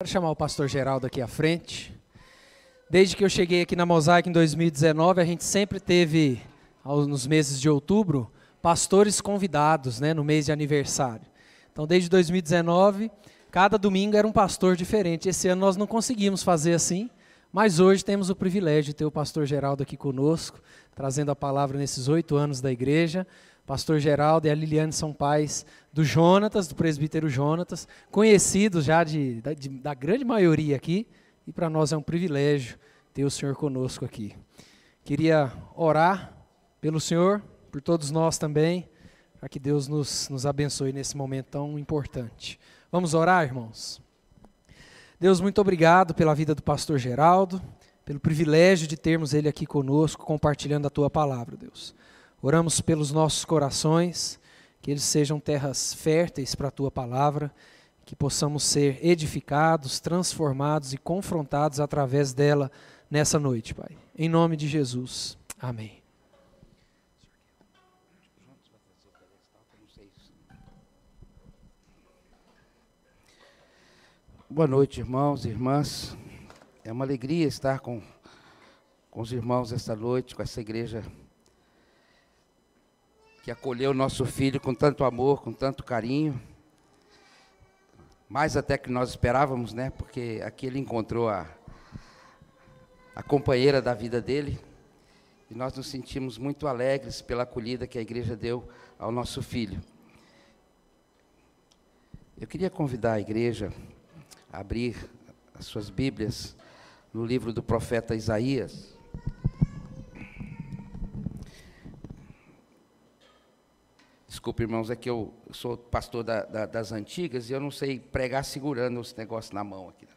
Quero chamar o pastor Geraldo aqui à frente. Desde que eu cheguei aqui na Mosaic em 2019, a gente sempre teve, nos meses de outubro, pastores convidados, né, no mês de aniversário. Então, desde 2019, cada domingo era um pastor diferente. Esse ano nós não conseguimos fazer assim, mas hoje temos o privilégio de ter o pastor Geraldo aqui conosco, trazendo a palavra nesses oito anos da igreja. Pastor Geraldo e a Liliane são pais do Jonatas, do presbítero Jonatas, conhecidos já de, de, da grande maioria aqui, e para nós é um privilégio ter o Senhor conosco aqui. Queria orar pelo Senhor, por todos nós também, para que Deus nos, nos abençoe nesse momento tão importante. Vamos orar, irmãos? Deus, muito obrigado pela vida do pastor Geraldo, pelo privilégio de termos ele aqui conosco, compartilhando a tua palavra, Deus. Oramos pelos nossos corações, que eles sejam terras férteis para a tua palavra, que possamos ser edificados, transformados e confrontados através dela nessa noite, Pai. Em nome de Jesus. Amém. Boa noite, irmãos e irmãs. É uma alegria estar com, com os irmãos esta noite, com essa igreja que acolheu nosso filho com tanto amor, com tanto carinho. Mais até que nós esperávamos, né? Porque aqui ele encontrou a, a companheira da vida dele. E nós nos sentimos muito alegres pela acolhida que a igreja deu ao nosso filho. Eu queria convidar a igreja a abrir as suas Bíblias no livro do profeta Isaías. Desculpe, irmãos, é que eu sou pastor da, da, das antigas e eu não sei pregar segurando os negócios na mão aqui.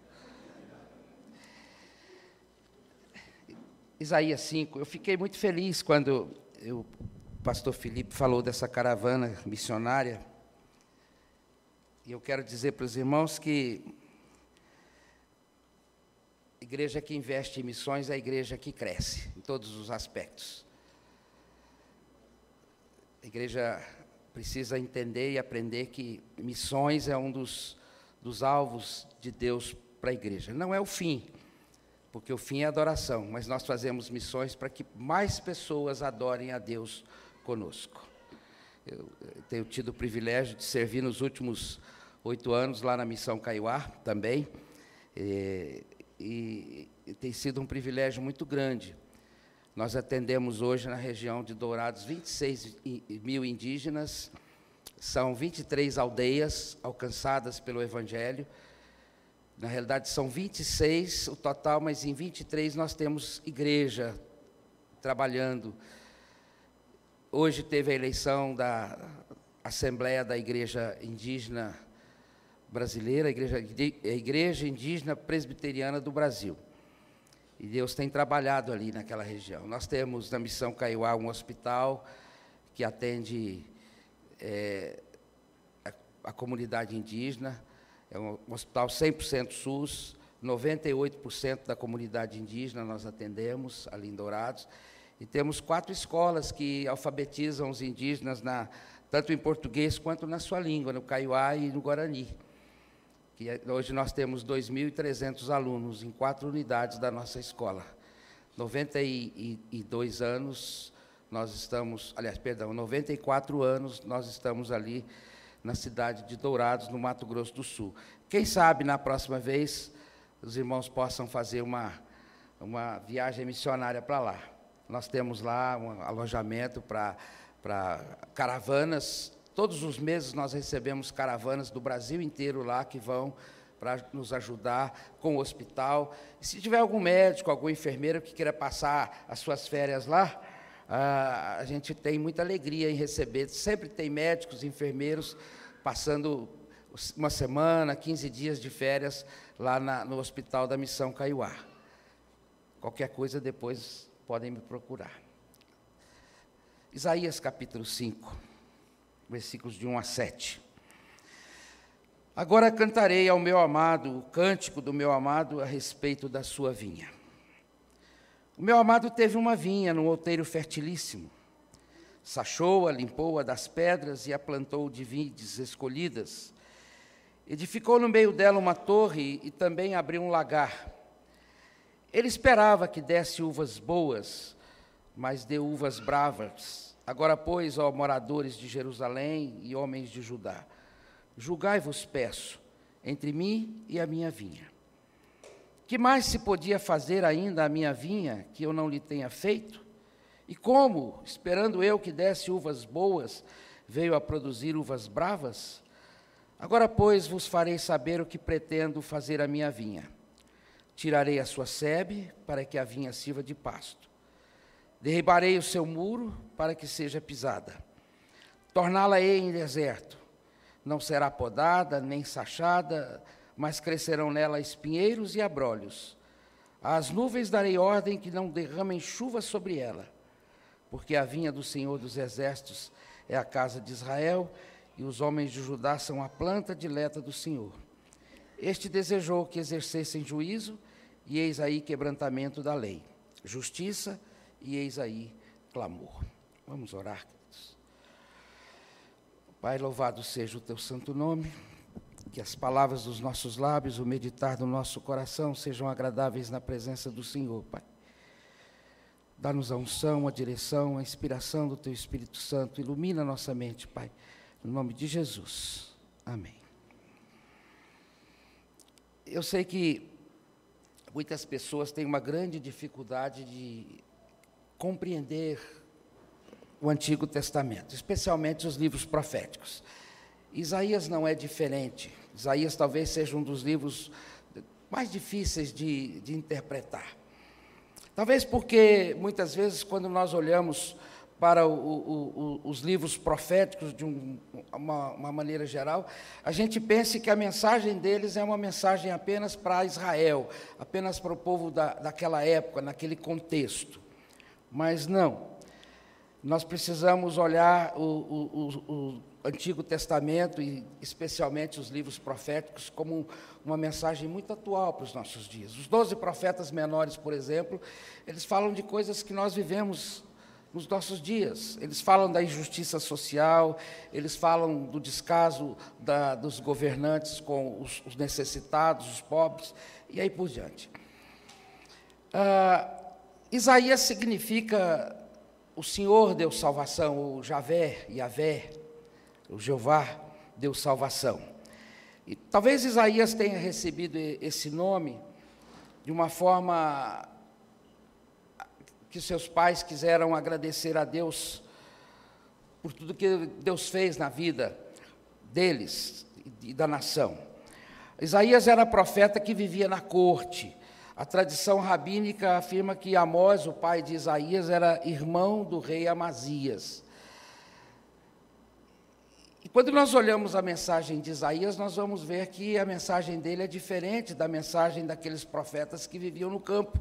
Isaías 5, eu fiquei muito feliz quando eu, o pastor Felipe falou dessa caravana missionária. E eu quero dizer para os irmãos que a igreja que investe em missões é a igreja que cresce, em todos os aspectos. A igreja precisa entender e aprender que missões é um dos, dos alvos de Deus para a igreja. Não é o fim, porque o fim é adoração, mas nós fazemos missões para que mais pessoas adorem a Deus conosco. Eu tenho tido o privilégio de servir nos últimos oito anos lá na Missão Caiuá também, e, e, e tem sido um privilégio muito grande nós atendemos hoje na região de Dourados 26 mil indígenas, são 23 aldeias alcançadas pelo Evangelho. Na realidade, são 26 o total, mas em 23 nós temos igreja trabalhando. Hoje teve a eleição da Assembleia da Igreja Indígena Brasileira, a Igreja, a Igreja Indígena Presbiteriana do Brasil. E Deus tem trabalhado ali naquela região. Nós temos na Missão Caiuá um hospital que atende é, a, a, comunidade indígena, é um, um hospital 100% SUS, 98% da comunidade indígena nós atendemos ali em Dourados. E temos quatro escolas que alfabetizam os indígenas, na, tanto em português quanto na sua língua, no Caiuá e no Guarani que é, hoje nós temos 2.300 alunos em quatro unidades da nossa escola. 92 anos nós estamos, aliás, perdão, 94 anos nós estamos ali na cidade de Dourados, no Mato Grosso do Sul. Quem sabe na próxima vez os irmãos possam fazer uma, uma viagem missionária para lá. Nós temos lá um alojamento para caravanas Todos os meses nós recebemos caravanas do Brasil inteiro lá que vão para nos ajudar com o hospital. E se tiver algum médico, algum enfermeiro que queira passar as suas férias lá, a gente tem muita alegria em receber. Sempre tem médicos, enfermeiros passando uma semana, 15 dias de férias lá na, no Hospital da Missão Caiuá. Qualquer coisa depois podem me procurar. Isaías capítulo 5 versículos de 1 a 7. Agora cantarei ao meu amado o cântico do meu amado a respeito da sua vinha. O meu amado teve uma vinha num outeiro fertilíssimo. Sachou-a, limpou-a das pedras e a plantou de vides escolhidas. Edificou no meio dela uma torre e também abriu um lagar. Ele esperava que desse uvas boas, mas deu uvas bravas. Agora, pois, ó moradores de Jerusalém e homens de Judá, julgai-vos, peço, entre mim e a minha vinha. Que mais se podia fazer ainda à minha vinha que eu não lhe tenha feito? E como, esperando eu que desse uvas boas, veio a produzir uvas bravas? Agora, pois, vos farei saber o que pretendo fazer à minha vinha. Tirarei a sua sebe, para que a vinha sirva de pasto. Derribarei o seu muro, para que seja pisada. Torná-la-ei em deserto. Não será podada, nem sachada, mas crescerão nela espinheiros e abrolhos. Às nuvens darei ordem que não derramem chuva sobre ela, porque a vinha do Senhor dos Exércitos é a casa de Israel, e os homens de Judá são a planta dileta do Senhor. Este desejou que exercessem juízo, e eis aí quebrantamento da lei, justiça, e eis aí clamor. Vamos orar, queridos. Pai, louvado seja o teu santo nome, que as palavras dos nossos lábios, o meditar do nosso coração sejam agradáveis na presença do Senhor, Pai. Dá-nos a unção, a direção, a inspiração do Teu Espírito Santo. Ilumina nossa mente, Pai. No nome de Jesus. Amém. Eu sei que muitas pessoas têm uma grande dificuldade de compreender o Antigo Testamento, especialmente os livros proféticos. Isaías não é diferente. Isaías talvez seja um dos livros mais difíceis de, de interpretar. Talvez porque muitas vezes, quando nós olhamos para o, o, o, os livros proféticos de um, uma, uma, maneira geral, a gente pense que a mensagem deles é uma mensagem apenas para Israel, apenas para o povo da, daquela época, naquele contexto. Mas não. Nós precisamos olhar o, Antigo Testamento e especialmente os livros proféticos como uma mensagem muito atual para os nossos dias. Os doze profetas menores, por exemplo, eles falam de coisas que nós vivemos nos nossos dias. Eles falam da injustiça social, eles falam do descaso da, dos governantes com os, os, necessitados, os pobres, e aí por diante. Ah, Isaías significa o Senhor deu salvação, o Javé, Yavé, o Jeová deu salvação. E talvez Isaías tenha recebido esse nome de uma forma que seus pais quiseram agradecer a Deus por tudo que Deus fez na vida deles e da nação. Isaías era profeta que vivia na corte. A tradição rabínica afirma que Amós, o pai de Isaías, era irmão do rei Amazias. E quando nós olhamos a mensagem de Isaías, nós vamos ver que a mensagem dele é diferente da mensagem daqueles profetas que viviam no campo.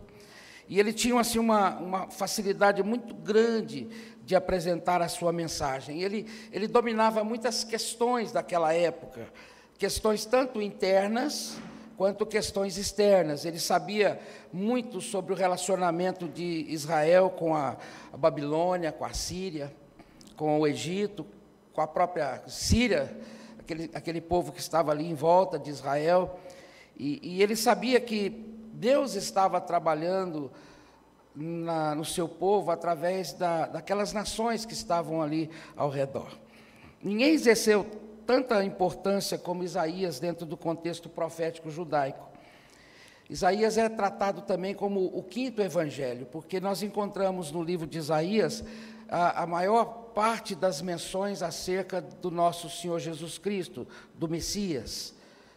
E ele tinha assim, uma, uma facilidade muito grande de apresentar a sua mensagem. Ele, ele dominava muitas questões daquela época, questões tanto internas quanto questões externas. Ele sabia muito sobre o relacionamento de Israel com a, Babilônia, com a Síria, com o Egito, com a própria Síria, aquele, aquele povo que estava ali em volta de Israel. E, e ele sabia que Deus estava trabalhando na, no seu povo através da, daquelas nações que estavam ali ao redor. Ninguém exerceu tanta importância como Isaías dentro do contexto profético judaico. Isaías é tratado também como o quinto evangelho, porque nós encontramos no livro de Isaías a, a maior parte das menções acerca do nosso Senhor Jesus Cristo, do Messias.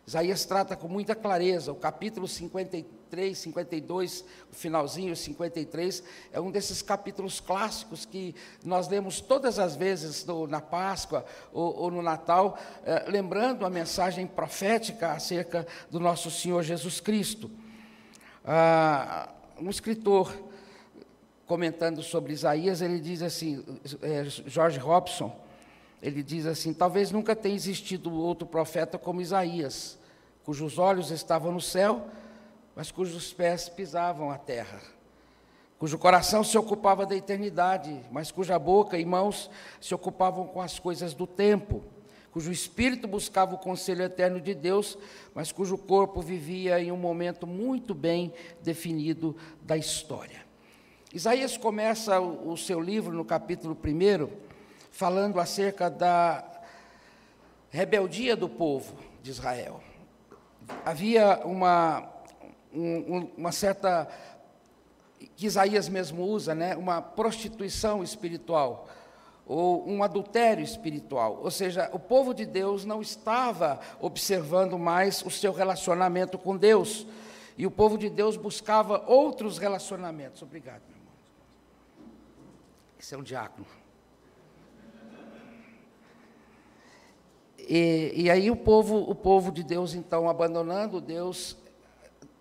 Isaías trata com muita clareza, o capítulo 53, 52, o finalzinho 53, é um desses capítulos clássicos que nós lemos todas as vezes no, na Páscoa ou, ou no Natal, eh, lembrando a mensagem profética acerca do nosso Senhor Jesus Cristo. Ah, um escritor, comentando sobre Isaías, ele diz assim, é, George Robson, ele diz assim: talvez nunca tenha existido outro profeta como Isaías, cujos olhos estavam no céu, mas cujos pés pisavam a terra, cujo coração se ocupava da eternidade, mas cuja boca e mãos se ocupavam com as coisas do tempo, cujo espírito buscava o conselho eterno de Deus, mas cujo corpo vivia em um momento muito bem definido da história. Isaías começa o, seu livro no capítulo 1, falando acerca da rebeldia do povo de Israel. Havia uma, um, uma certa, que Isaías mesmo usa, né, uma prostituição espiritual ou um adultério espiritual. Ou seja, o povo de Deus não estava observando mais o seu relacionamento com Deus. E o povo de Deus buscava outros relacionamentos. Obrigado, meu irmão. Esse é um diácono. E, e aí o povo, o povo de Deus, então, abandonando Deus,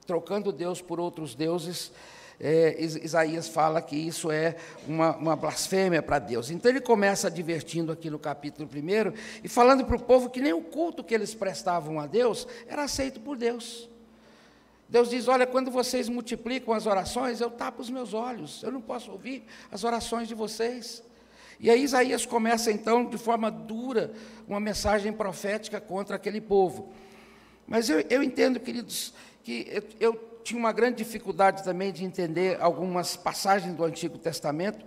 trocando Deus por outros deuses, é, Isaías fala que isso é uma, uma blasfêmia para Deus. Então ele começa advertindo aqui no capítulo 1 e falando para o povo que nem o culto que eles prestavam a Deus era aceito por Deus. Deus diz: Olha, quando vocês multiplicam as orações, eu tapo os meus olhos, eu não posso ouvir as orações de vocês. E aí Isaías começa então, de forma dura, uma mensagem profética contra aquele povo. Mas eu, eu entendo, queridos, que eu, eu tinha uma grande dificuldade também de entender algumas passagens do Antigo Testamento,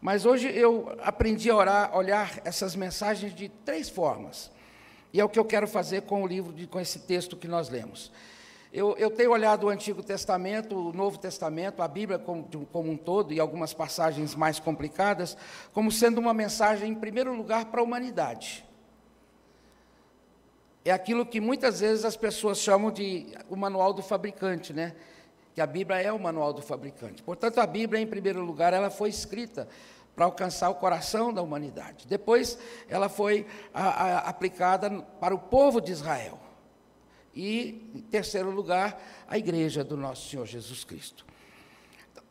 mas hoje eu aprendi a orar, olhar essas mensagens de três formas. E é o que eu quero fazer com o livro, de, com esse texto que nós lemos. Eu, eu, tenho olhado o Antigo Testamento, o Novo Testamento, a Bíblia como, como, um todo, e algumas passagens mais complicadas, como sendo uma mensagem, em primeiro lugar, para a humanidade é aquilo que muitas vezes as pessoas chamam de o manual do fabricante, né? Que a Bíblia é o manual do fabricante. Portanto, a Bíblia, em primeiro lugar, ela foi escrita para alcançar o coração da humanidade. Depois, ela foi a, a, aplicada para o povo de Israel. E, em terceiro lugar, a igreja do nosso Senhor Jesus Cristo.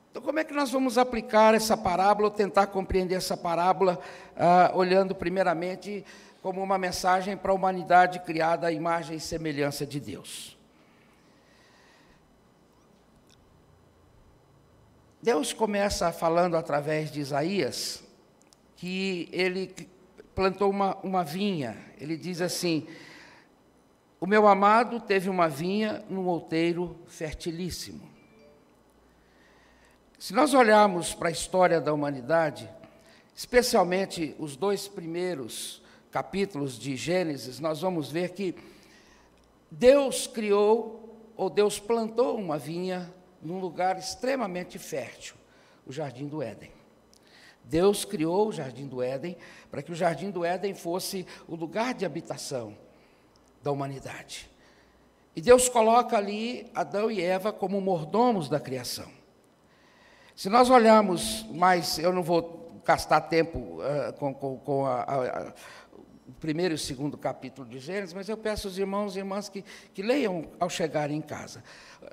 Então, como é que nós vamos aplicar essa parábola, ou tentar compreender essa parábola, ah, olhando primeiramente como uma mensagem para a humanidade criada à imagem e semelhança de Deus. Deus começa falando através de Isaías que ele plantou uma, uma vinha. Ele diz assim: O meu amado teve uma vinha num outeiro fertilíssimo. Se nós olharmos para a história da humanidade, especialmente os dois primeiros capítulos de Gênesis, nós vamos ver que Deus criou, ou Deus plantou uma vinha num lugar extremamente fértil, o Jardim do Éden. Deus criou o Jardim do Éden para que o Jardim do Éden fosse o lugar de habitação da humanidade. E Deus coloca ali Adão e Eva como mordomos da criação. Se nós olharmos mais, eu não vou gastar tempo uh, com, com, com a, a, o primeiro e segundo capítulo de Gênesis, mas eu peço aos irmãos e irmãs que, que leiam ao chegarem em casa.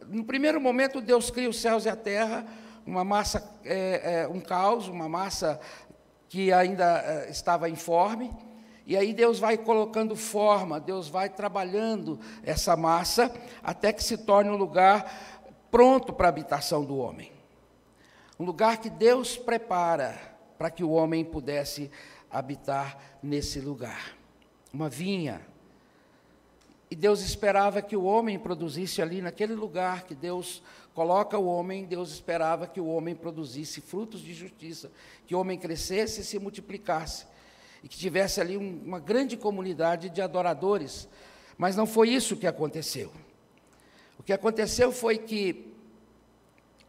No primeiro momento, Deus cria os céus e a terra, uma massa, é, é, um caos, uma massa que ainda é, estava informe, e aí Deus vai colocando forma, Deus vai trabalhando essa massa, até que se torne um lugar pronto para a habitação do homem. Um lugar que Deus prepara para que o homem pudesse habitar nesse lugar. Uma vinha. E Deus esperava que o homem produzisse ali, naquele lugar que Deus coloca o homem, Deus esperava que o homem produzisse frutos de justiça, que o homem crescesse e se multiplicasse, e que tivesse ali um, uma grande comunidade de adoradores. Mas não foi isso que aconteceu. O que aconteceu foi que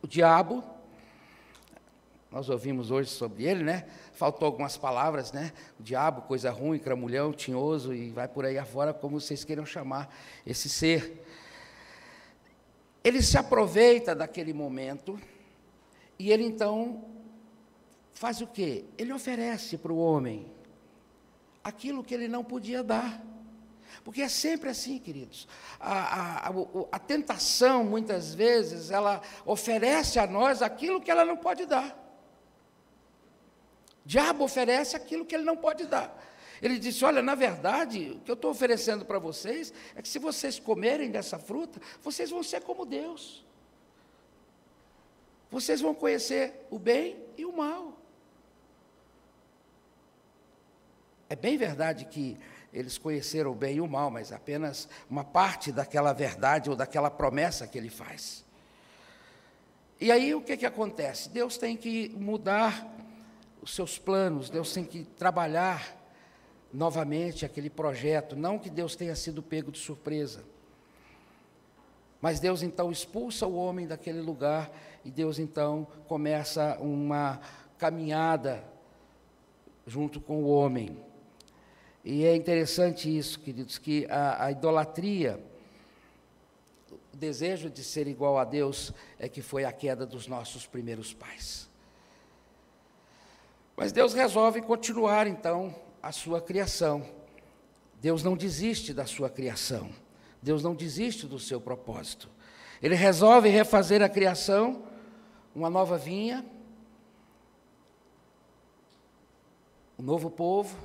o diabo, nós ouvimos hoje sobre ele, né? Faltou algumas palavras, né? O diabo, coisa ruim, cramulhão, tinhoso e vai por aí afora, como vocês queiram chamar esse ser. Ele se aproveita daquele momento e ele então faz o quê? Ele oferece para o homem aquilo que ele não podia dar. Porque é sempre assim, queridos. A, a, a, a, tentação, muitas vezes, ela oferece a nós aquilo que ela não pode dar. Diabo oferece aquilo que ele não pode dar. Ele disse: Olha, na verdade, o que eu estou oferecendo para vocês é que se vocês comerem dessa fruta, vocês vão ser como Deus. Vocês vão conhecer o bem e o mal. É bem verdade que eles conheceram o bem e o mal, mas apenas uma parte daquela verdade ou daquela promessa que ele faz. E aí o que, que acontece? Deus tem que mudar os seus planos, Deus tem que trabalhar novamente aquele projeto, não que Deus tenha sido pego de surpresa. Mas Deus então expulsa o homem daquele lugar e Deus então começa uma caminhada junto com o homem. E é interessante isso, queridos, que a, a idolatria, o desejo de ser igual a Deus, é que foi a queda dos nossos primeiros pais. Mas Deus resolve continuar então a sua criação. Deus não desiste da sua criação. Deus não desiste do seu propósito. Ele resolve refazer a criação, uma nova vinha, um novo povo,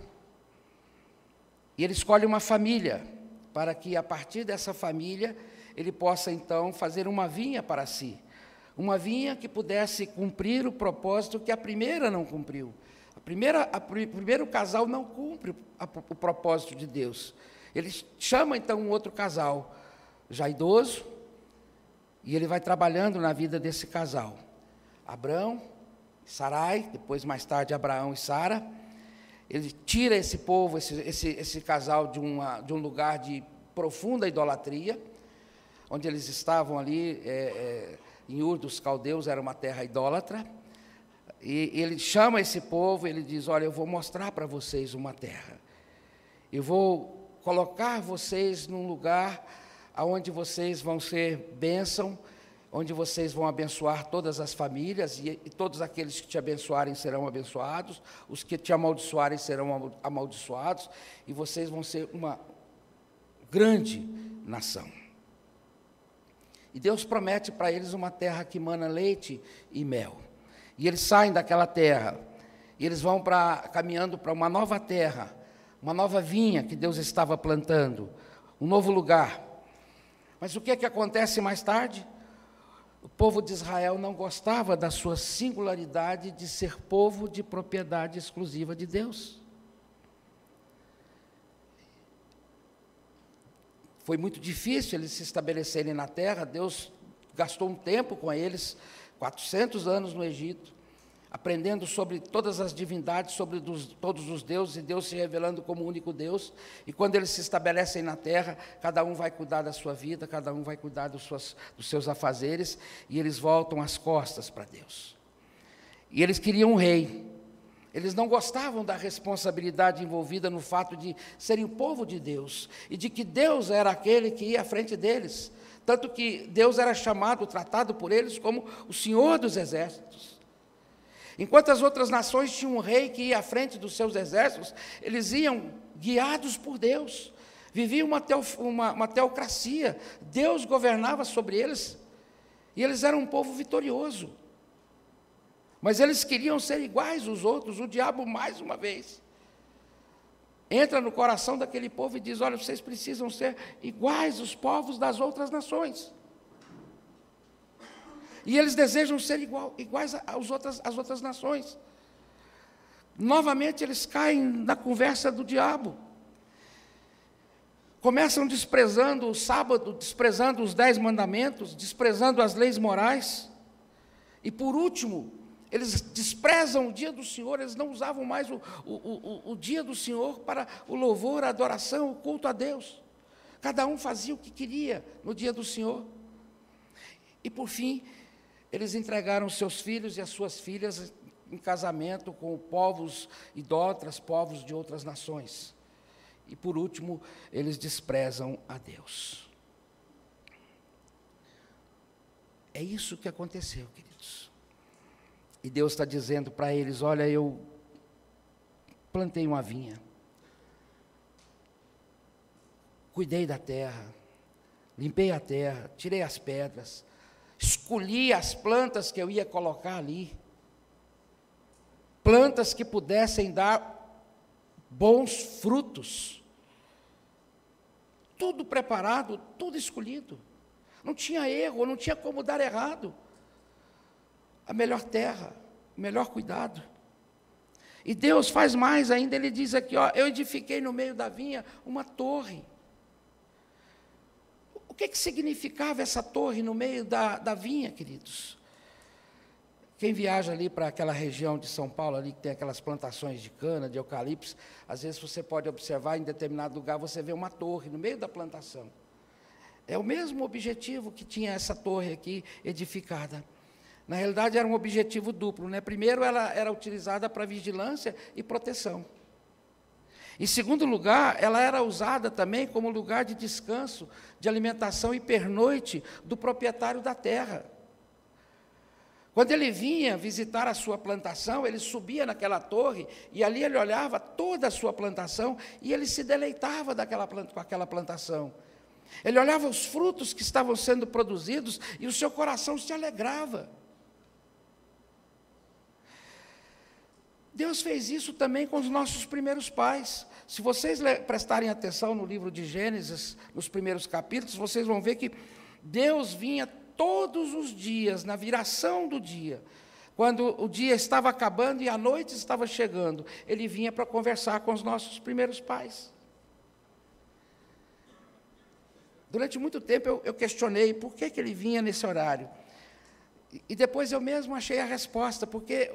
e ele escolhe uma família, para que a partir dessa família ele possa então fazer uma vinha para si. Uma vinha que pudesse cumprir o propósito que a primeira não cumpriu. A primeira, a, o primeiro casal não cumpre a, o propósito de Deus. Ele chama então um outro casal, já idoso, e ele vai trabalhando na vida desse casal. Abraão, Sarai, depois mais tarde Abraão e Sara. Ele tira esse povo, esse, esse, esse casal, de, uma, de um lugar de profunda idolatria, onde eles estavam ali, é, é, em Ur dos Caldeus, era uma terra idólatra. E ele chama esse povo, ele diz: Olha, eu vou mostrar para vocês uma terra. Eu vou colocar vocês num lugar onde vocês vão ser bênção, onde vocês vão abençoar todas as famílias, e, e, todos aqueles que te abençoarem serão abençoados, os que te amaldiçoarem serão amaldiçoados, e vocês vão ser uma grande nação. E Deus promete para eles uma terra que mana leite e mel. E eles saem daquela terra, e eles vão para caminhando para uma nova terra, uma nova vinha que Deus estava plantando, um novo lugar. Mas o que é que acontece mais tarde? O povo de Israel não gostava da sua singularidade de ser povo de propriedade exclusiva de Deus. Foi muito difícil eles se estabelecerem na terra, Deus gastou um tempo com eles, 400 anos no Egito aprendendo sobre todas as divindades, sobre dos, todos os deuses, e Deus se revelando como único Deus. E quando eles se estabelecem na terra, cada um vai cuidar da sua vida, cada um vai cuidar dos, suas, dos seus afazeres, e eles voltam as costas para Deus. E eles queriam um rei. Eles não gostavam da responsabilidade envolvida no fato de serem o povo de Deus e de que Deus era aquele que ia à frente deles. Tanto que Deus era chamado, tratado por eles como o Senhor dos Exércitos. Enquanto as outras nações tinham um rei que ia à frente dos seus exércitos, eles iam guiados por Deus, viviam uma, teo, uma, uma teocracia, Deus governava sobre eles, e eles eram um povo vitorioso. Mas eles queriam ser iguais aos outros, o diabo, mais uma vez, entra no coração daquele povo e diz: Olha, vocês precisam ser iguais aos povos das outras nações. E eles desejam ser igual, iguais outras, às outras nações. Novamente eles caem na conversa do diabo. Começam desprezando o sábado, desprezando os dez mandamentos, desprezando as leis morais. E por último, eles desprezam o dia do Senhor, eles não usavam mais o, o, o, o dia do Senhor para o louvor, a adoração, o culto a Deus. Cada um fazia o que queria no dia do Senhor. E por fim, eles entregaram seus filhos e as suas filhas em casamento com povos idólatras, povos de outras nações. E por último, eles desprezam a Deus. É isso que aconteceu, queridos. E Deus está dizendo para eles: Olha, eu plantei uma vinha, cuidei da terra, limpei a terra, tirei as pedras, escolhi as plantas que eu ia colocar ali. Plantas que pudessem dar bons frutos. Tudo preparado, tudo escolhido. Não tinha erro, não tinha como dar errado. A melhor terra, o melhor cuidado. E Deus faz mais ainda, ele diz aqui, ó, eu edifiquei no meio da vinha uma torre. O que, que significava essa torre no meio da, da vinha, queridos? Quem viaja ali para aquela região de São Paulo, ali que tem aquelas plantações de cana, de eucaliptos, às vezes você pode observar em determinado lugar, você vê uma torre no meio da plantação. É o mesmo objetivo que tinha essa torre aqui edificada. Na realidade, era um objetivo duplo. Né? Primeiro, ela era utilizada para vigilância e proteção. Em segundo lugar, ela era usada também como lugar de descanso, de alimentação e pernoite do proprietário da terra. Quando ele vinha visitar a sua plantação, ele subia naquela torre e ali ele olhava toda a sua plantação e ele se deleitava daquela, com aquela plantação. Ele olhava os frutos que estavam sendo produzidos e o seu coração se alegrava. Deus fez isso também com os nossos primeiros pais. Se vocês prestarem atenção no livro de Gênesis, nos primeiros capítulos, vocês vão ver que Deus vinha todos os dias, na viração do dia, quando o dia estava acabando e a noite estava chegando, ele vinha para conversar com os nossos primeiros pais. Durante muito tempo eu, eu questionei por que, que ele vinha nesse horário. E, e depois eu mesmo achei a resposta, porque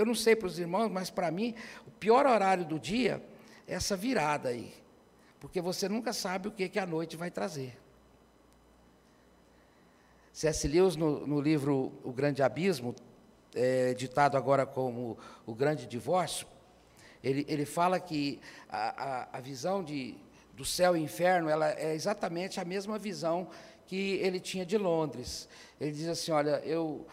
eu não sei para os irmãos, mas para mim, o pior horário do dia é essa virada aí. Porque você nunca sabe o que, que a noite vai trazer. C.S. Lewis, no, no, livro O Grande Abismo, é, ditado agora como O Grande Divórcio, ele, ele fala que a, a, a visão de, do céu e inferno, ela é exatamente a mesma visão que ele tinha de Londres. Ele diz assim: Olha, eu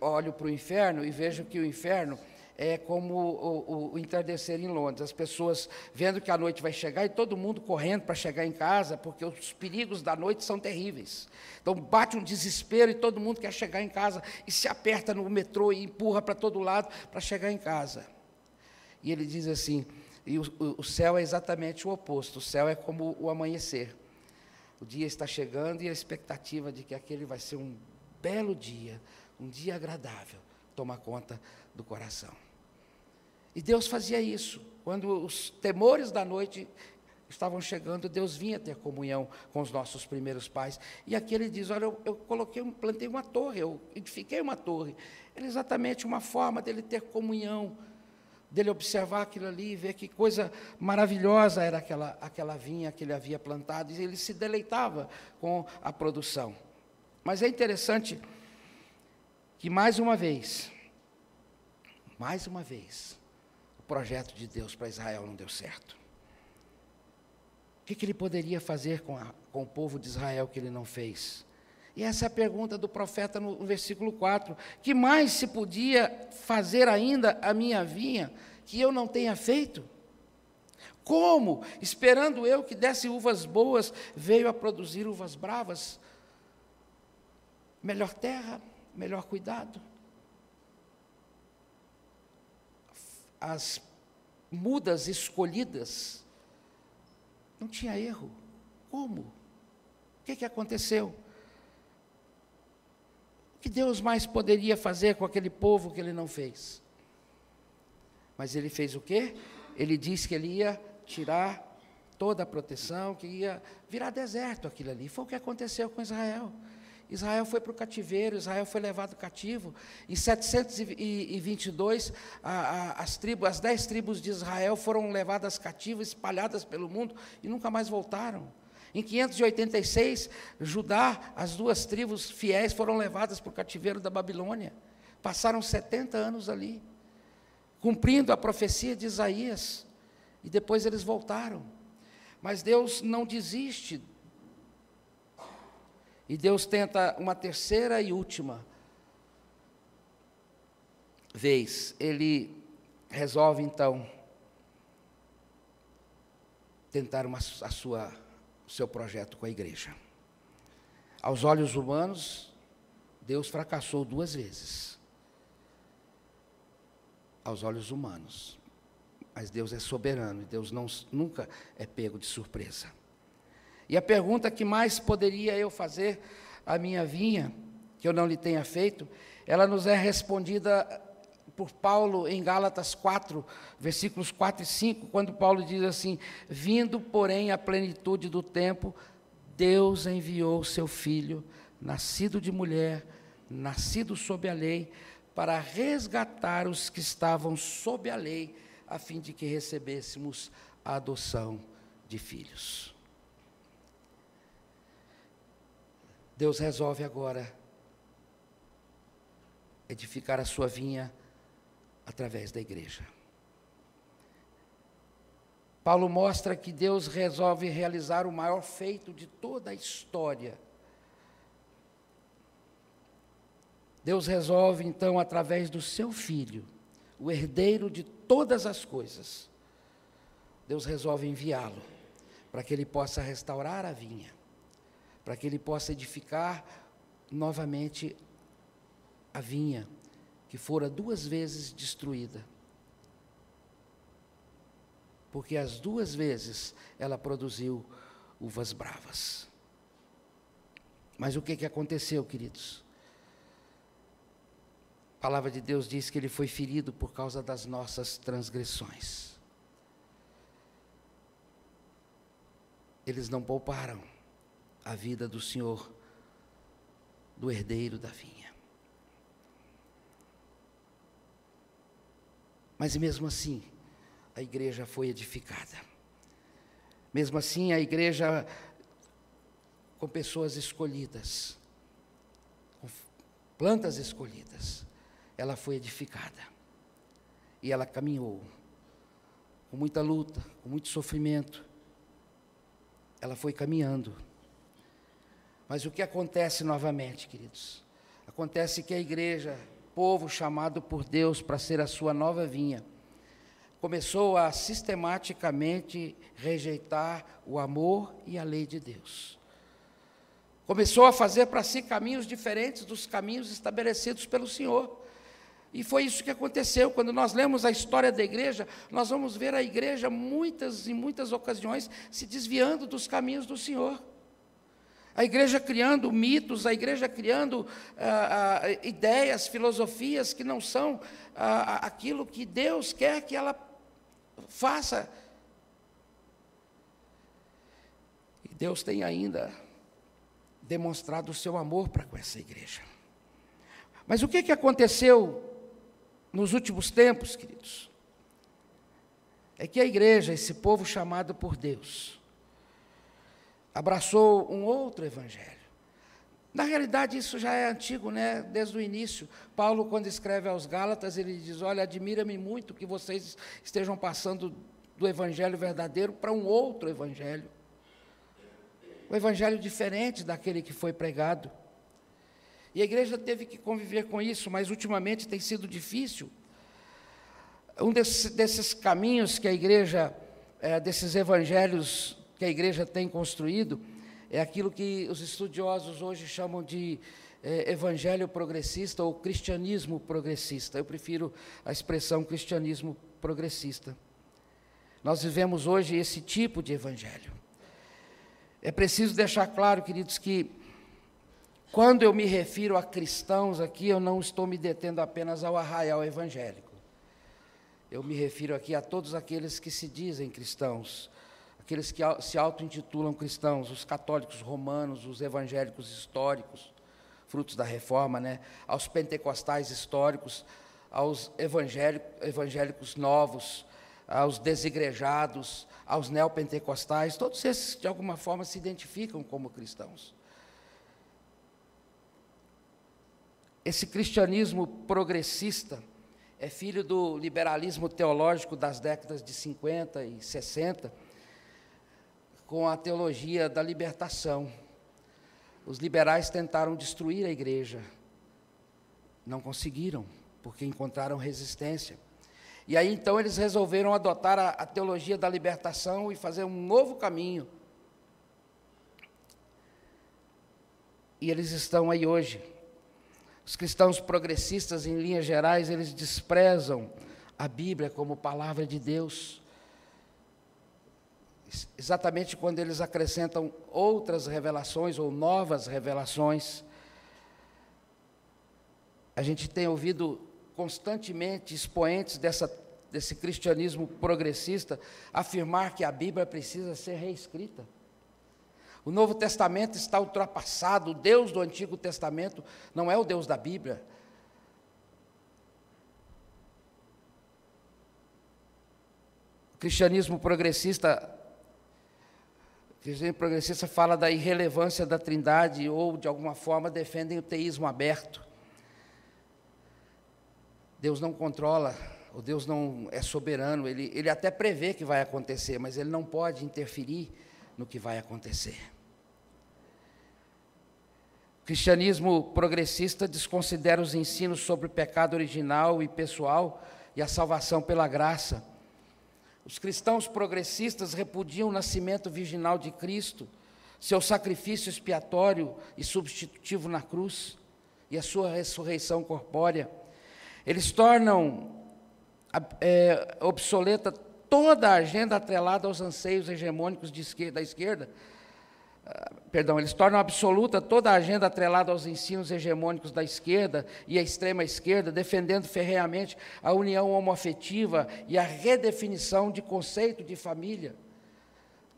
olho para o inferno e vejo que o inferno é como o, o, o, entardecer em Londres. As pessoas vendo que a noite vai chegar e todo mundo correndo para chegar em casa, porque os perigos da noite são terríveis. Então bate um desespero e todo mundo quer chegar em casa e se aperta no metrô e empurra para todo lado para chegar em casa. E ele diz assim: e o, o céu é exatamente o oposto. O céu é como o amanhecer. O dia está chegando e a expectativa de que aquele vai ser um belo dia, um dia agradável, toma conta do coração. E Deus fazia isso. Quando os temores da noite estavam chegando, Deus vinha ter comunhão com os nossos primeiros pais. E aqui ele diz: Olha, eu, eu coloquei, plantei uma torre, eu edifiquei uma torre. Era exatamente uma forma dele ter comunhão dele observar aquilo ali ver que coisa maravilhosa era aquela, aquela vinha que ele havia plantado, e ele se deleitava com a produção. Mas é interessante que, mais uma vez, mais uma vez, o projeto de Deus para Israel não deu certo. O que, que ele poderia fazer com, a, com o povo de Israel que ele não fez? E essa é a pergunta do profeta no versículo 4. Que mais se podia fazer ainda a minha vinha que eu não tenha feito? Como, esperando eu que desse uvas boas, veio a produzir uvas bravas? Melhor terra, melhor cuidado. As mudas escolhidas, não tinha erro. Como? O que, que aconteceu? que Deus mais poderia fazer com aquele povo que ele não fez? Mas ele fez o quê? Ele disse que ele ia tirar toda a proteção, que ia virar deserto aquilo ali. Foi o que aconteceu com Israel. Israel foi para o cativeiro, Israel foi levado cativo. Em 722, a, a, as, tribos, as dez tribos de Israel foram levadas cativas, espalhadas pelo mundo e nunca mais voltaram. Em 586, Judá, as duas tribos fiéis foram levadas para o cativeiro da Babilônia. Passaram 70 anos ali, cumprindo a profecia de Isaías. E depois eles voltaram. Mas Deus não desiste. E Deus tenta uma terceira e última vez. Ele resolve então tentar uma, a sua o seu projeto com a igreja. Aos olhos humanos, Deus fracassou duas vezes. Aos olhos humanos. Mas Deus é soberano e Deus não, nunca é pego de surpresa. E a pergunta que mais poderia eu fazer à minha vinha, que eu não lhe tenha feito, ela nos é respondida por Paulo em Gálatas 4, versículos 4 e 5, quando Paulo diz assim: Vindo, porém, a plenitude do tempo, Deus enviou seu filho, nascido de mulher, nascido sob a lei, para resgatar os que estavam sob a lei, a fim de que recebêssemos a adoção de filhos. Deus resolve agora edificar a sua vinha através da igreja. Paulo mostra que Deus resolve realizar o maior feito de toda a história. Deus resolve então, através do seu filho, o herdeiro de todas as coisas, Deus resolve enviá-lo para que ele possa restaurar a vinha, para que ele possa edificar novamente a vinha que fora duas vezes destruída. Porque as duas vezes ela produziu uvas bravas. Mas o que, que aconteceu, queridos? A palavra de Deus diz que ele foi ferido por causa das nossas transgressões. Eles não pouparam a vida do Senhor, do herdeiro da vinha. Mas mesmo assim, a igreja foi edificada. Mesmo assim, a igreja com pessoas escolhidas, com plantas escolhidas, ela foi edificada. E ela caminhou com muita luta, com muito sofrimento. Ela foi caminhando. Mas o que acontece novamente, queridos? Acontece que a igreja povo chamado por Deus para ser a sua nova vinha, começou a sistematicamente rejeitar o amor e a lei de Deus. Começou a fazer para si caminhos diferentes dos caminhos estabelecidos pelo Senhor. E foi isso que aconteceu. Quando nós lemos a história da igreja, nós vamos ver a igreja muitas e muitas ocasiões se desviando dos caminhos do Senhor. A igreja criando mitos, a igreja criando ah, ah, ideias, filosofias que não são ah, aquilo que Deus quer que ela faça. E Deus tem ainda demonstrado o seu amor para com essa igreja. Mas o que, que aconteceu nos últimos tempos, queridos? É que a igreja, esse povo chamado por Deus, abraçou um outro evangelho. Na realidade, isso já é antigo, né? Desde o início. Paulo, quando escreve aos Gálatas, ele diz: Olha, admira-me muito que vocês estejam passando do evangelho verdadeiro para um outro evangelho. Um evangelho diferente daquele que foi pregado. E a igreja teve que conviver com isso, mas ultimamente tem sido difícil. Um desses, desses caminhos que a igreja, é, desses evangelhos que a igreja tem construído é aquilo que os estudiosos hoje chamam de é, evangelho progressista ou cristianismo progressista. Eu prefiro a expressão cristianismo progressista. Nós vivemos hoje esse tipo de evangelho. É preciso deixar claro, queridos, que quando eu me refiro a cristãos aqui, eu não estou me detendo apenas ao arraial evangélico. Eu me refiro aqui a todos aqueles que se dizem cristãos, aqueles que se auto-intitulam cristãos, os católicos romanos, os evangélicos históricos, frutos da reforma, né? aos pentecostais históricos, aos evangélicos novos, aos desigrejados, aos neopentecostais, todos esses, de alguma forma, se identificam como cristãos. Esse cristianismo progressista é filho do liberalismo teológico das décadas de 50 e 60, com a teologia da libertação. Os liberais tentaram destruir a igreja, não conseguiram, porque encontraram resistência. E aí então eles resolveram adotar a, a teologia da libertação e fazer um novo caminho. E eles estão aí hoje. Os cristãos progressistas, em linhas gerais, eles desprezam a Bíblia como palavra de Deus exatamente quando eles acrescentam outras revelações ou novas revelações. A gente tem ouvido constantemente expoentes dessa, desse cristianismo progressista afirmar que a Bíblia precisa ser reescrita. O Novo Testamento está ultrapassado, o Deus do Antigo Testamento não é o Deus da Bíblia. O cristianismo progressista cristianismo progressista fala da irrelevância da Trindade ou de alguma forma defendem o teísmo aberto. Deus não controla, o Deus não é soberano, ele, ele até prevê que vai acontecer, mas ele não pode interferir no que vai acontecer. O cristianismo progressista desconsidera os ensinos sobre o pecado original e pessoal e a salvação pela graça. Os cristãos progressistas repudiam o nascimento virginal de Cristo, seu sacrifício expiatório e substitutivo na cruz e a sua ressurreição corpórea. Eles tornam é, obsoleta toda a agenda atrelada aos anseios hegemônicos esquerda, da esquerda. Uh, perdão, eles tornam absoluta toda a agenda atrelada aos ensinos hegemônicos da esquerda e a extrema esquerda, defendendo ferreamente a união homoafetiva e a redefinição de conceito de família.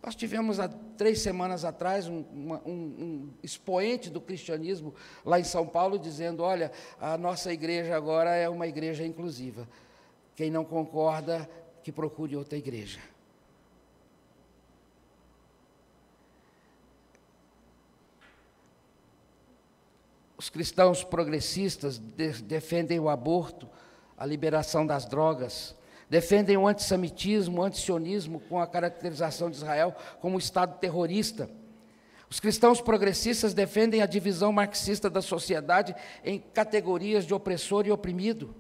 Nós tivemos há três semanas atrás um, uma, um, um, expoente do cristianismo lá em São Paulo dizendo: olha, a nossa igreja agora é uma igreja inclusiva. Quem não concorda, que procure outra igreja. Os cristãos progressistas de, defendem o aborto, a liberação das drogas, defendem o antissemitismo, o antisionismo, com a caracterização de Israel como um Estado terrorista. Os cristãos progressistas defendem a divisão marxista da sociedade em categorias de opressor e oprimido.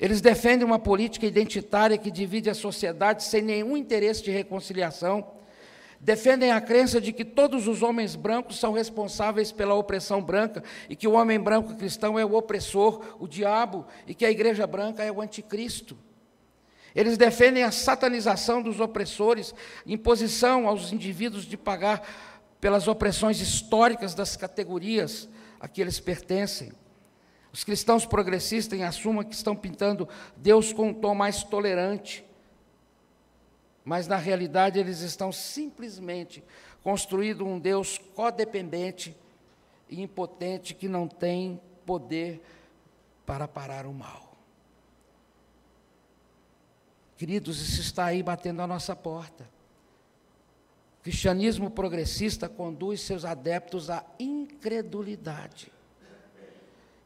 Eles defendem uma política identitária que divide a sociedade sem nenhum interesse de reconciliação. Defendem a crença de que todos os homens brancos são responsáveis pela opressão branca e que o homem branco cristão é o opressor, o diabo, e que a igreja branca é o anticristo. Eles defendem a satanização dos opressores, imposição aos indivíduos de pagar pelas opressões históricas das categorias a que eles pertencem. Os cristãos progressistas assumam que estão pintando Deus com um tom mais tolerante, mas na realidade eles estão simplesmente construindo um Deus codependente e impotente que não tem poder para parar o mal. Queridos, isso está aí batendo a nossa porta. O cristianismo progressista conduz seus adeptos à incredulidade.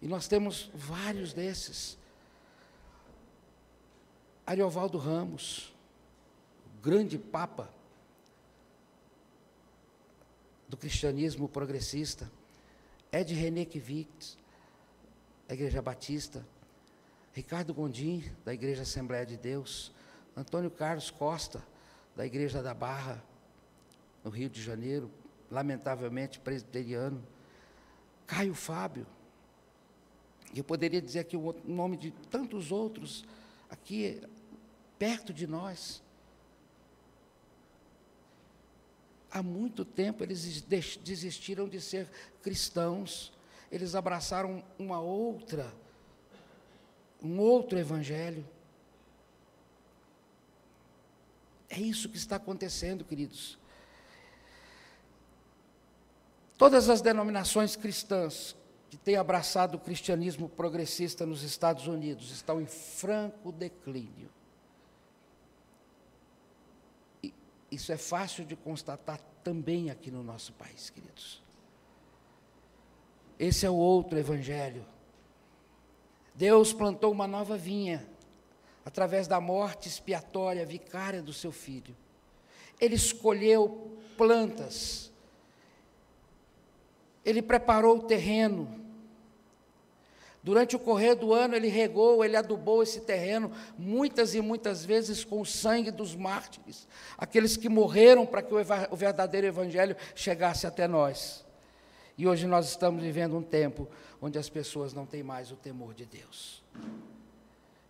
E nós temos vários desses. Ariovaldo Ramos, grande papa do cristianismo progressista, Ed René Kivitz, da Igreja Batista, Ricardo Gondim, da Igreja Assembleia de Deus, Antônio Carlos Costa, da Igreja da Barra, no Rio de Janeiro, lamentavelmente presbiteriano. Caio Fábio. Eu poderia dizer aqui o nome de tantos outros aqui perto de nós. Há muito tempo eles desistiram de ser cristãos, eles abraçaram uma outra, um outro evangelho. É isso que está acontecendo, queridos. Todas as denominações cristãs que têm abraçado o cristianismo progressista nos Estados Unidos estão em franco declínio. E isso é fácil de constatar também aqui no nosso país, queridos. Esse é o outro evangelho. Deus plantou uma nova vinha através da morte expiatória vicária do seu filho. Ele escolheu plantas, ele preparou o terreno. Durante o correr do ano, ele regou, ele adubou esse terreno, muitas e muitas vezes com o sangue dos mártires, aqueles que morreram para que o verdadeiro Evangelho chegasse até nós. E hoje nós estamos vivendo um tempo onde as pessoas não têm mais o temor de Deus.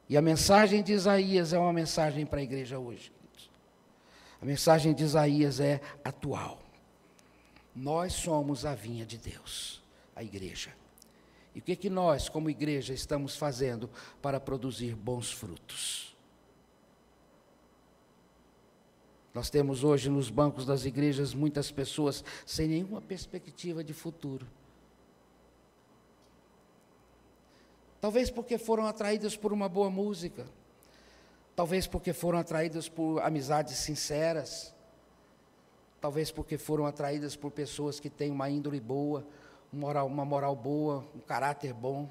E a mensagem de Isaías é uma mensagem para a igreja hoje. A mensagem de Isaías é atual. Nós somos a vinha de Deus, a igreja. E o que, que nós, como igreja, estamos fazendo para produzir bons frutos? Nós temos hoje nos bancos das igrejas muitas pessoas sem nenhuma perspectiva de futuro. Talvez porque foram atraídas por uma boa música, talvez porque foram atraídas por amizades sinceras, talvez porque foram atraídas por pessoas que têm uma índole boa, moral, uma moral boa, um caráter bom.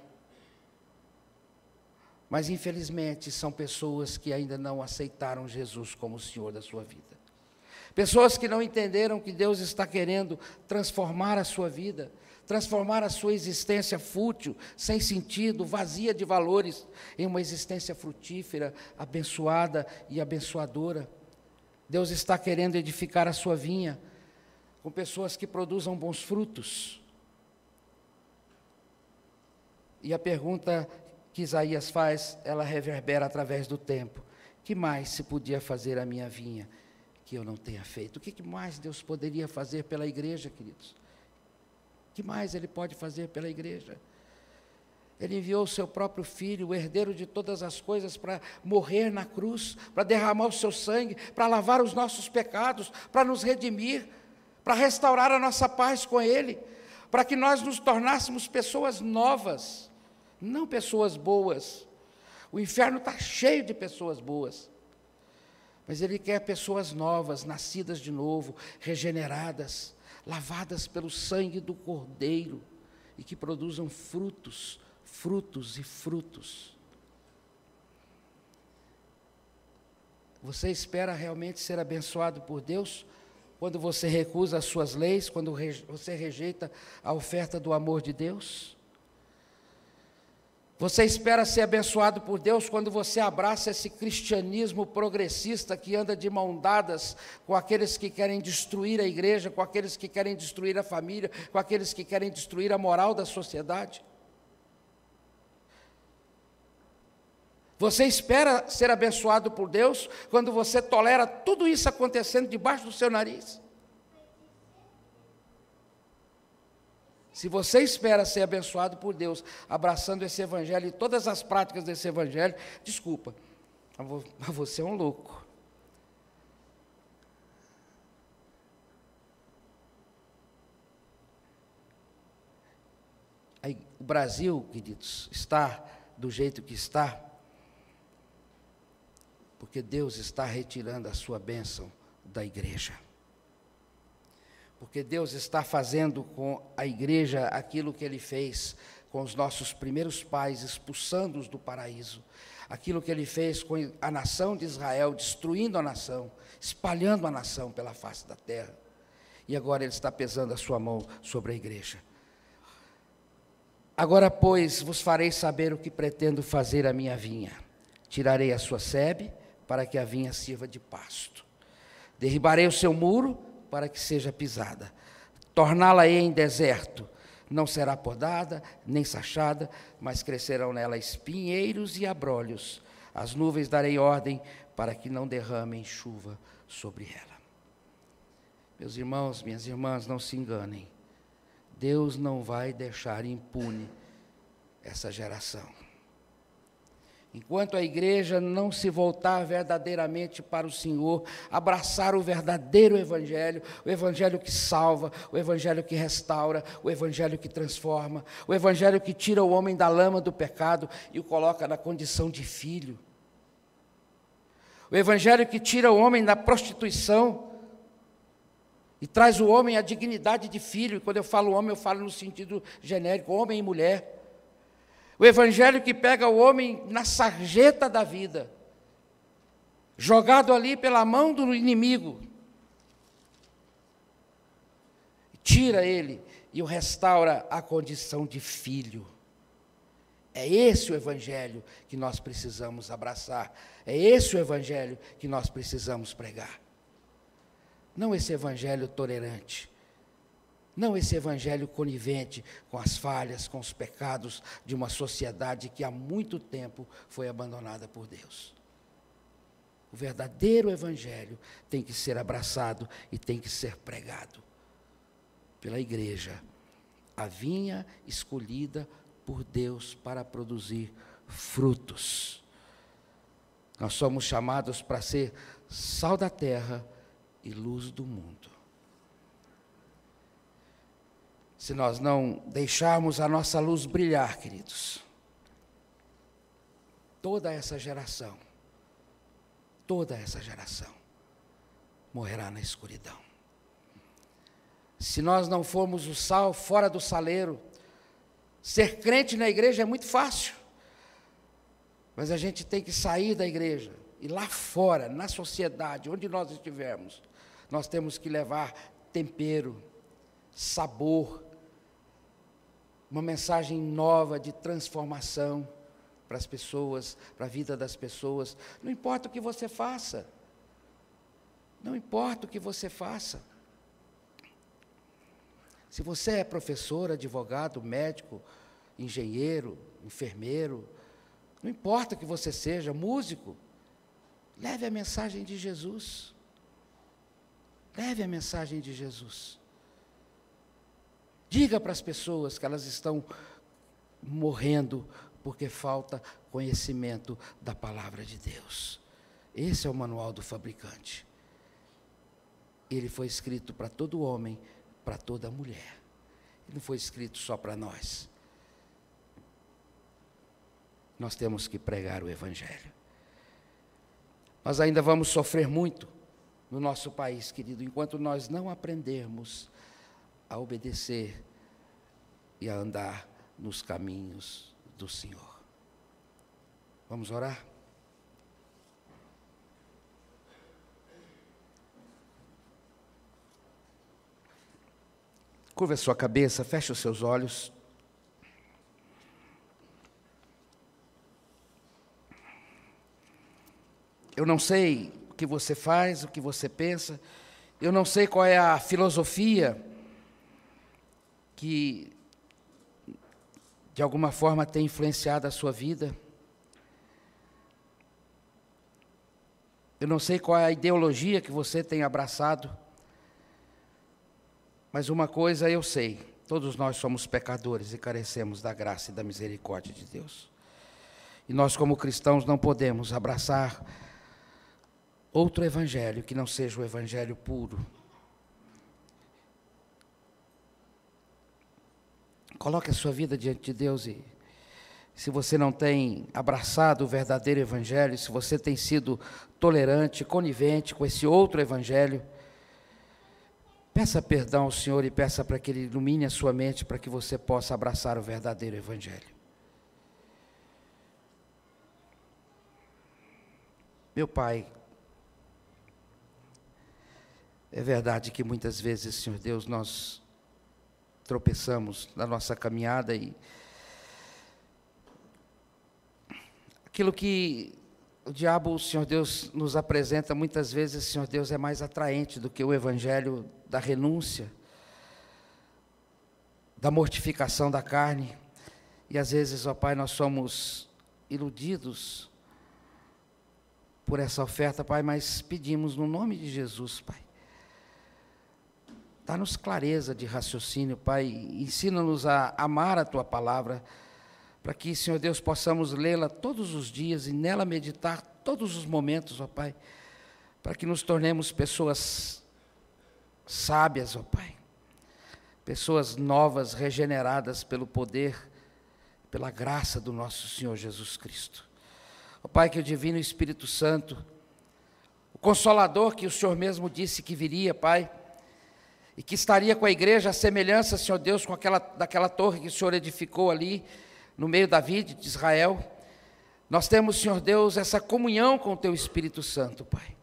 Mas infelizmente são pessoas que ainda não aceitaram Jesus como o Senhor da sua vida. Pessoas que não entenderam que Deus está querendo transformar a sua vida, transformar a sua existência fútil, sem sentido, vazia de valores, em uma existência frutífera, abençoada e abençoadora. Deus está querendo edificar a sua vinha com pessoas que produzam bons frutos. E a pergunta que Isaías faz, ela reverbera através do tempo. Que mais se podia fazer a minha vinha que eu não tenha feito? O que mais Deus poderia fazer pela igreja, queridos? O que mais Ele pode fazer pela igreja? Ele enviou o seu próprio filho, o herdeiro de todas as coisas, para morrer na cruz, para derramar o seu sangue, para lavar os nossos pecados, para nos redimir, para restaurar a nossa paz com Ele, para que nós nos tornássemos pessoas novas não pessoas boas. O inferno está cheio de pessoas boas. Mas ele quer pessoas novas, nascidas de novo, regeneradas, lavadas pelo sangue do Cordeiro e que produzam frutos, frutos e frutos. Você espera realmente ser abençoado por Deus quando você recusa as suas leis, quando você rejeita a oferta do amor de Deus? Você espera ser abençoado por Deus quando você abraça esse cristianismo progressista que anda de mão dadas com aqueles que querem destruir a igreja, com aqueles que querem destruir a família, com aqueles que querem destruir a moral da sociedade? Você espera ser abençoado por Deus quando você tolera tudo isso acontecendo debaixo do seu nariz? Se você espera ser abençoado por Deus, abraçando esse evangelho e todas as práticas desse evangelho, desculpa, mas você é um louco. Aí, o Brasil, queridos, está do jeito que está, porque Deus está retirando a sua bênção da igreja porque Deus está fazendo com a igreja aquilo que ele fez com os nossos primeiros pais, expulsando-os do paraíso. Aquilo que ele fez com a nação de Israel, destruindo a nação, espalhando a nação pela face da terra. E agora ele está pesando a sua mão sobre a igreja. Agora, pois, vos farei saber o que pretendo fazer à minha vinha. Tirarei a sua sebe, para que a vinha sirva de pasto. Derribarei o seu muro, para que seja pisada. Torná-la-ei em deserto, não será podada, nem sachada, mas crescerão nela espinheiros e abrolhos. As nuvens darei ordem para que não derramem chuva sobre ela. Meus irmãos, minhas irmãs, não se enganem. Deus não vai deixar impune essa geração. Enquanto a igreja não se voltar verdadeiramente para o Senhor, abraçar o verdadeiro Evangelho, o Evangelho que salva, o Evangelho que restaura, o Evangelho que transforma, o Evangelho que tira o homem da lama do pecado e o coloca na condição de filho, o Evangelho que tira o homem da prostituição e traz o homem à dignidade de filho, e quando eu falo homem, eu falo no sentido genérico, homem e mulher. O evangelho que pega o homem na sarjeta da vida, jogado ali pela mão do inimigo, tira ele e o restaura à condição de filho. É esse o evangelho que nós precisamos abraçar, é esse o evangelho que nós precisamos pregar. Não esse evangelho tolerante, não esse evangelho conivente com as falhas, com os pecados de uma sociedade que há muito tempo foi abandonada por Deus. O verdadeiro evangelho tem que ser abraçado e tem que ser pregado pela igreja, a vinha escolhida por Deus para produzir frutos. Nós somos chamados para ser sal da terra e luz do mundo. Se nós não deixarmos a nossa luz brilhar, queridos, toda essa geração, toda essa geração morrerá na escuridão. Se nós não formos o sal fora do saleiro, ser crente na igreja é muito fácil. Mas a gente tem que sair da igreja e lá fora, na sociedade, onde nós estivermos, nós temos que levar tempero, sabor, uma mensagem nova de transformação para as pessoas, para a vida das pessoas. Não importa o que você faça. Não importa o que você faça. Se você é professor, advogado, médico, engenheiro, enfermeiro, não importa que você seja, músico, leve a mensagem de Jesus. Leve a mensagem de Jesus. Diga para as pessoas que elas estão morrendo porque falta conhecimento da palavra de Deus. Esse é o manual do fabricante. Ele foi escrito para todo homem, para toda mulher. Ele não foi escrito só para nós nós temos que pregar o Evangelho. Nós ainda vamos sofrer muito no nosso país, querido, enquanto nós não aprendermos a obedecer e a andar nos caminhos do Senhor. Vamos orar? Curva a sua cabeça, feche os seus olhos. Eu não sei o que você faz, o que você pensa, eu não sei qual é a filosofia que, de alguma forma, tem influenciado a sua vida. Eu não sei qual é a ideologia que você tem abraçado, mas uma coisa eu sei: todos nós somos pecadores e carecemos da graça e da misericórdia de Deus. E nós, como cristãos, não podemos abraçar outro evangelho que não seja o evangelho puro. Coloque a sua vida diante de Deus e se você não tem abraçado o verdadeiro evangelho, se você tem sido tolerante, conivente com esse outro evangelho, peça perdão ao Senhor e peça para que ele ilumine a sua mente para que você possa abraçar o verdadeiro evangelho. Meu Pai, é verdade que muitas vezes, Senhor Deus, nós tropeçamos na nossa caminhada e aquilo que o diabo, o Senhor Deus, nos apresenta muitas vezes, Senhor Deus, é mais atraente do que o evangelho da renúncia, da mortificação da carne. E às vezes, ó Pai, nós somos iludidos por essa oferta, Pai, mas pedimos no nome de Jesus, Pai Dá-nos clareza de raciocínio, Pai. Ensina-nos a amar a Tua palavra, para que, Senhor Deus, possamos lê-la todos os dias e nela meditar todos os momentos, ó Pai. Para que nos tornemos pessoas sábias, ó Pai. Pessoas novas, regeneradas pelo poder, pela graça do nosso Senhor Jesus Cristo. Ó Pai, que o Divino Espírito Santo, o Consolador que o Senhor mesmo disse que viria, Pai e que estaria com a igreja a semelhança, Senhor Deus, com aquela, daquela torre que o Senhor edificou ali, no meio da vida de Israel. Nós temos, Senhor Deus, essa comunhão com o Teu Espírito Santo, Pai.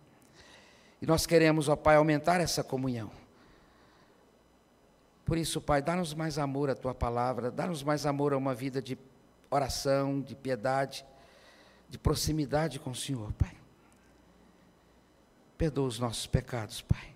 E nós queremos, ó Pai, aumentar essa comunhão. Por isso, Pai, dá-nos mais amor à Tua palavra, dá-nos mais amor a uma vida de oração, de piedade, de proximidade com o Senhor, Pai. Perdoa os nossos pecados, Pai.